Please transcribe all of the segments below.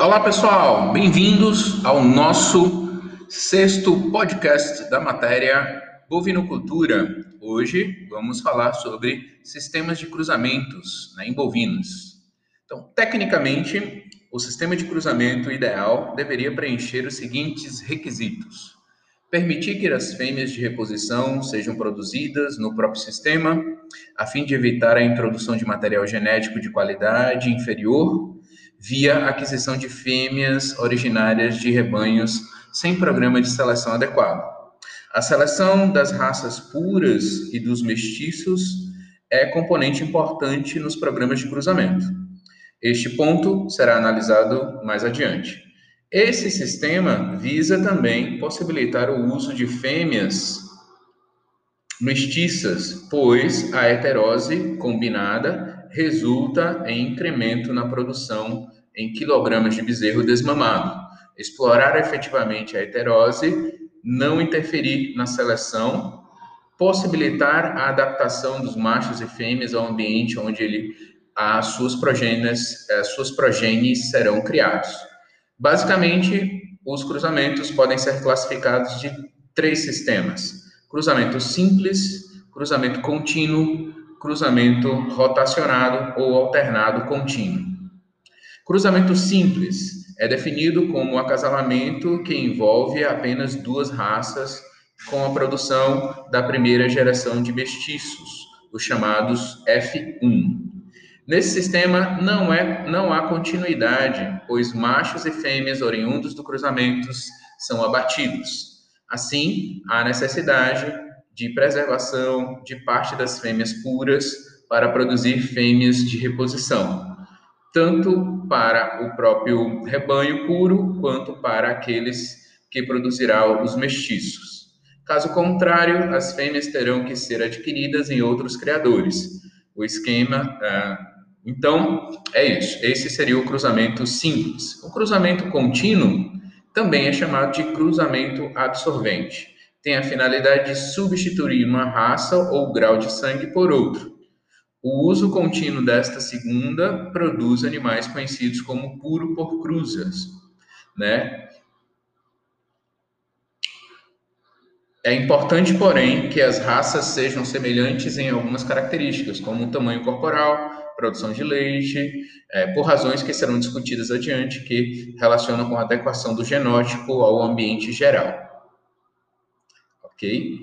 Olá pessoal, bem-vindos ao nosso sexto podcast da matéria Bovinocultura. Hoje vamos falar sobre sistemas de cruzamentos né, em bovinos. Então, tecnicamente, o sistema de cruzamento ideal deveria preencher os seguintes requisitos: permitir que as fêmeas de reposição sejam produzidas no próprio sistema, a fim de evitar a introdução de material genético de qualidade inferior via aquisição de fêmeas originárias de rebanhos sem programa de seleção adequado. A seleção das raças puras e dos mestiços é componente importante nos programas de cruzamento. Este ponto será analisado mais adiante. Esse sistema visa também possibilitar o uso de fêmeas mestiças, pois a heterose combinada resulta em incremento na produção em quilogramas de bezerro desmamado. Explorar efetivamente a heterose, não interferir na seleção, possibilitar a adaptação dos machos e fêmeas ao ambiente onde ele, as suas progênies, as suas progênies serão criados. Basicamente, os cruzamentos podem ser classificados de três sistemas: cruzamento simples, cruzamento contínuo cruzamento rotacionado ou alternado contínuo. Cruzamento simples é definido como acasalamento que envolve apenas duas raças com a produção da primeira geração de mestiços, os chamados F1. Nesse sistema não, é, não há continuidade, pois machos e fêmeas oriundos do cruzamento são abatidos. Assim, há necessidade de preservação de parte das fêmeas puras para produzir fêmeas de reposição, tanto para o próprio rebanho puro quanto para aqueles que produzirá os mestiços. Caso contrário, as fêmeas terão que ser adquiridas em outros criadores. O esquema, ah, então, é isso. Esse seria o cruzamento simples. O cruzamento contínuo também é chamado de cruzamento absorvente tem a finalidade de substituir uma raça ou grau de sangue por outro. O uso contínuo desta segunda produz animais conhecidos como puro por cruzas, né? É importante, porém, que as raças sejam semelhantes em algumas características, como o tamanho corporal, produção de leite, é, por razões que serão discutidas adiante, que relacionam com a adequação do genótipo ao ambiente geral ok?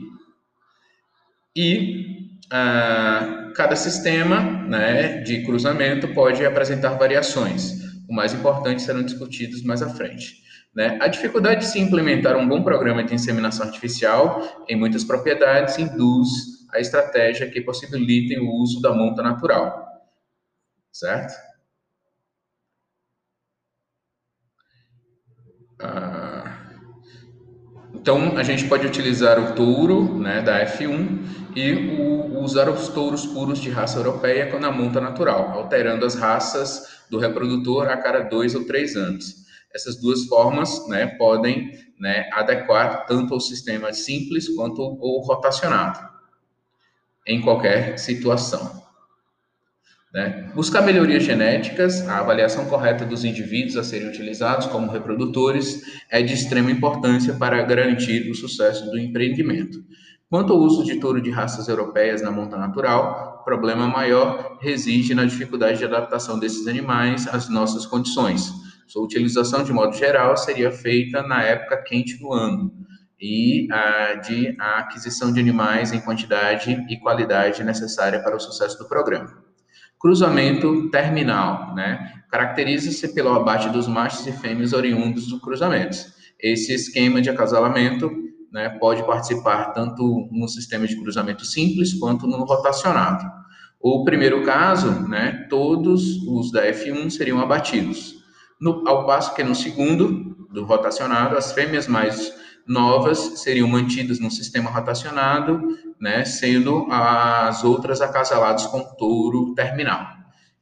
E ah, cada sistema né, de cruzamento pode apresentar variações. O mais importante serão discutidos mais à frente. Né? A dificuldade de se implementar um bom programa de inseminação artificial em muitas propriedades induz a estratégia que possibilitem o uso da monta natural, certo? Ah, então, a gente pode utilizar o touro né, da F1 e o, usar os touros puros de raça europeia com a monta natural, alterando as raças do reprodutor a cada dois ou três anos. Essas duas formas né, podem né, adequar tanto o sistema simples quanto o rotacionado, em qualquer situação. Né? Buscar melhorias genéticas, a avaliação correta dos indivíduos a serem utilizados como reprodutores é de extrema importância para garantir o sucesso do empreendimento. Quanto ao uso de touro de raças europeias na monta natural, o problema maior reside na dificuldade de adaptação desses animais às nossas condições. Sua utilização, de modo geral, seria feita na época quente do ano e a, de a aquisição de animais em quantidade e qualidade necessária para o sucesso do programa. Cruzamento terminal, né? Caracteriza-se pelo abate dos machos e fêmeas oriundos do cruzamento. Esse esquema de acasalamento né, pode participar tanto no sistema de cruzamento simples quanto no rotacionado. O primeiro caso, né, todos os da F1 seriam abatidos. No, ao passo que no segundo, do rotacionado, as fêmeas mais novas seriam mantidas no sistema rotacionado, né, sendo as outras acasaladas com touro terminal.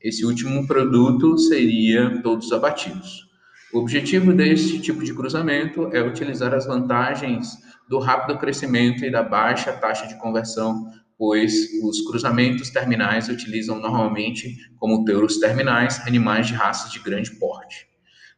Esse último produto seria todos abatidos. O objetivo deste tipo de cruzamento é utilizar as vantagens do rápido crescimento e da baixa taxa de conversão, pois os cruzamentos terminais utilizam normalmente como touros terminais animais de raças de grande porte.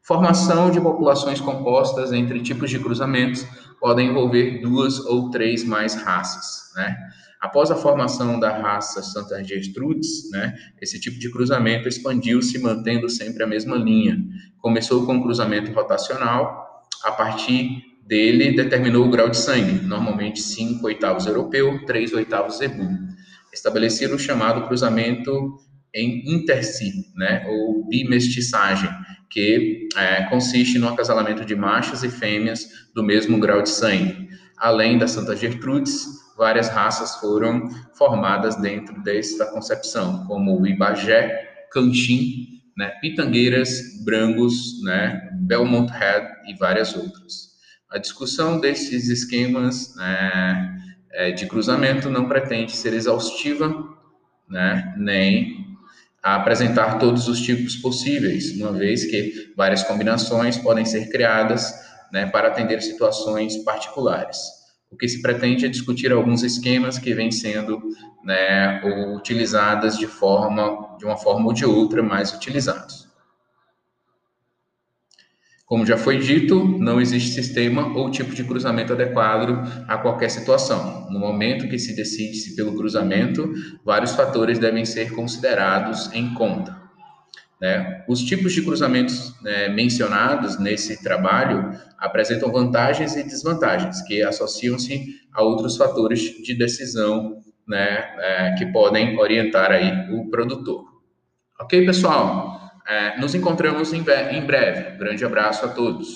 Formação de populações compostas entre tipos de cruzamentos podem envolver duas ou três mais raças, né? Após a formação da raça Santa Gertrudes, né, esse tipo de cruzamento expandiu-se mantendo sempre a mesma linha. Começou com um cruzamento rotacional, a partir dele determinou o grau de sangue, normalmente 5 oitavos europeu, 3 oitavos zebu. Estabeleceram o chamado cruzamento em intersi, né, ou bimestiçagem, que é, consiste no acasalamento de machos e fêmeas do mesmo grau de sangue. Além da Santa Gertrudes, várias raças foram formadas dentro desta concepção, como o Ibagé, Canchim, né, Pitangueiras, Brangos, né, Belmont Head e várias outras. A discussão desses esquemas né, é, de cruzamento não pretende ser exaustiva, né, nem a apresentar todos os tipos possíveis, uma vez que várias combinações podem ser criadas né, para atender situações particulares. O que se pretende é discutir alguns esquemas que vêm sendo né, utilizadas de forma, de uma forma ou de outra, mais utilizados. Como já foi dito, não existe sistema ou tipo de cruzamento adequado a qualquer situação. No momento que se decide-se pelo cruzamento, vários fatores devem ser considerados em conta. Né? Os tipos de cruzamentos né, mencionados nesse trabalho apresentam vantagens e desvantagens que associam-se a outros fatores de decisão né, é, que podem orientar aí o produtor. Ok, pessoal? É, nos encontramos em, em breve. Grande abraço a todos.